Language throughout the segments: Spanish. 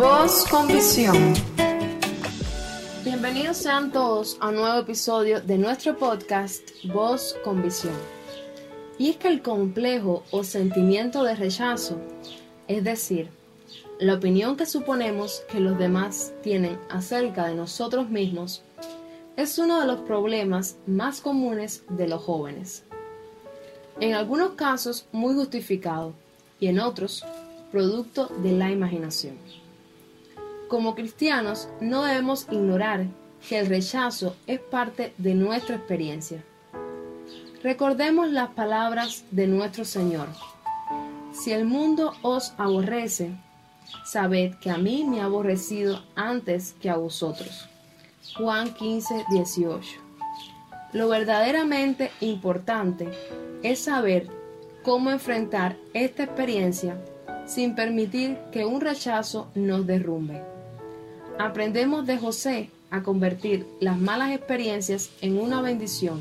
Voz con visión. Bienvenidos sean todos a un nuevo episodio de nuestro podcast Voz con visión. Y es que el complejo o sentimiento de rechazo, es decir, la opinión que suponemos que los demás tienen acerca de nosotros mismos, es uno de los problemas más comunes de los jóvenes. En algunos casos muy justificado y en otros producto de la imaginación. Como cristianos no debemos ignorar que el rechazo es parte de nuestra experiencia. Recordemos las palabras de nuestro Señor. Si el mundo os aborrece, sabed que a mí me ha aborrecido antes que a vosotros. Juan 15, 18. Lo verdaderamente importante es saber cómo enfrentar esta experiencia sin permitir que un rechazo nos derrumbe. Aprendemos de José a convertir las malas experiencias en una bendición,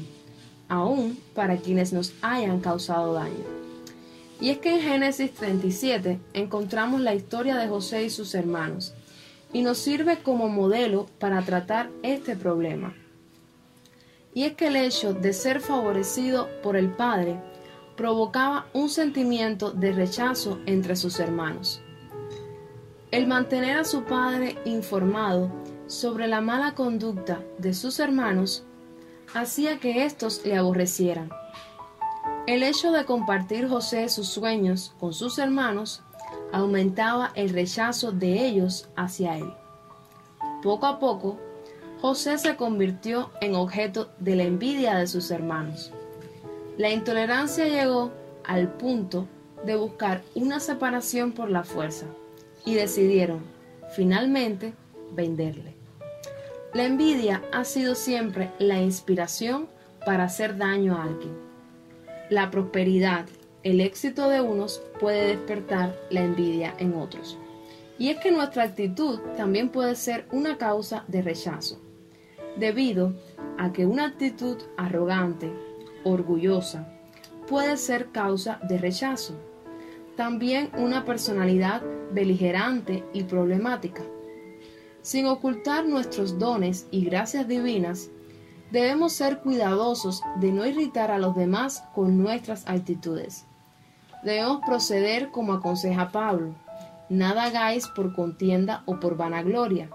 aún para quienes nos hayan causado daño. Y es que en Génesis 37 encontramos la historia de José y sus hermanos, y nos sirve como modelo para tratar este problema. Y es que el hecho de ser favorecido por el Padre provocaba un sentimiento de rechazo entre sus hermanos. El mantener a su padre informado sobre la mala conducta de sus hermanos hacía que éstos le aborrecieran. El hecho de compartir José sus sueños con sus hermanos aumentaba el rechazo de ellos hacia él. Poco a poco, José se convirtió en objeto de la envidia de sus hermanos. La intolerancia llegó al punto de buscar una separación por la fuerza y decidieron, finalmente, venderle. La envidia ha sido siempre la inspiración para hacer daño a alguien. La prosperidad, el éxito de unos puede despertar la envidia en otros. Y es que nuestra actitud también puede ser una causa de rechazo, debido a que una actitud arrogante, orgullosa, puede ser causa de rechazo. También una personalidad beligerante y problemática. Sin ocultar nuestros dones y gracias divinas, debemos ser cuidadosos de no irritar a los demás con nuestras actitudes. Debemos proceder como aconseja Pablo. Nada hagáis por contienda o por vanagloria,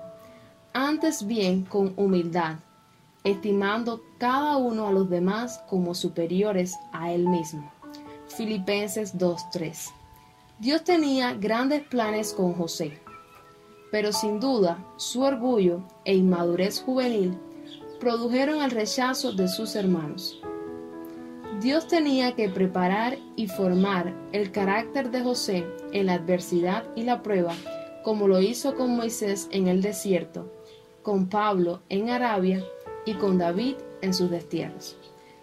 antes bien con humildad, estimando cada uno a los demás como superiores a él mismo. Filipenses 2.3 Dios tenía grandes planes con José, pero sin duda su orgullo e inmadurez juvenil produjeron el rechazo de sus hermanos. Dios tenía que preparar y formar el carácter de José en la adversidad y la prueba, como lo hizo con Moisés en el desierto, con Pablo en Arabia y con David en sus destierros.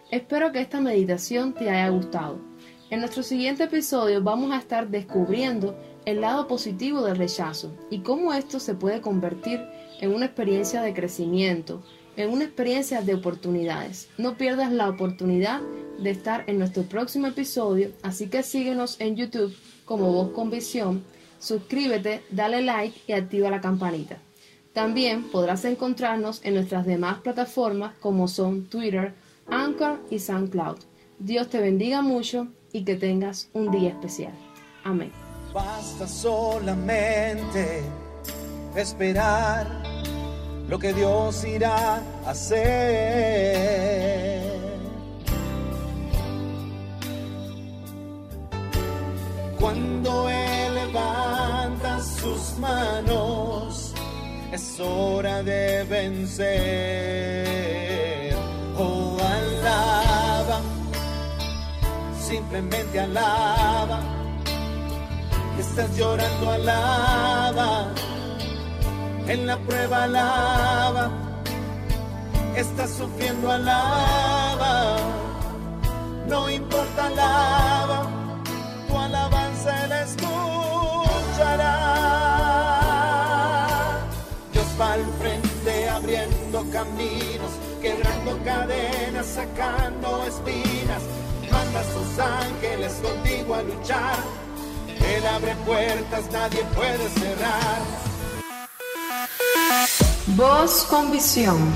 Espero que esta meditación te haya gustado. En nuestro siguiente episodio vamos a estar descubriendo el lado positivo del rechazo y cómo esto se puede convertir en una experiencia de crecimiento, en una experiencia de oportunidades. No pierdas la oportunidad de estar en nuestro próximo episodio, así que síguenos en YouTube como Voz con Visión, suscríbete, dale like y activa la campanita. También podrás encontrarnos en nuestras demás plataformas como son Twitter, Anchor y SoundCloud. Dios te bendiga mucho y que tengas un día especial. Amén. Basta solamente esperar lo que Dios irá a hacer. Cuando Él levanta sus manos, es hora de vencer. Simplemente alaba. Estás llorando, alaba. En la prueba alaba. Estás sufriendo, alaba. No importa, alaba. Tu alabanza él escuchará. Dios va al frente abriendo caminos, quebrando cadenas, sacando espinas manda a sus ángeles contigo a luchar. Él abre puertas, nadie puede cerrar. Voz con visión.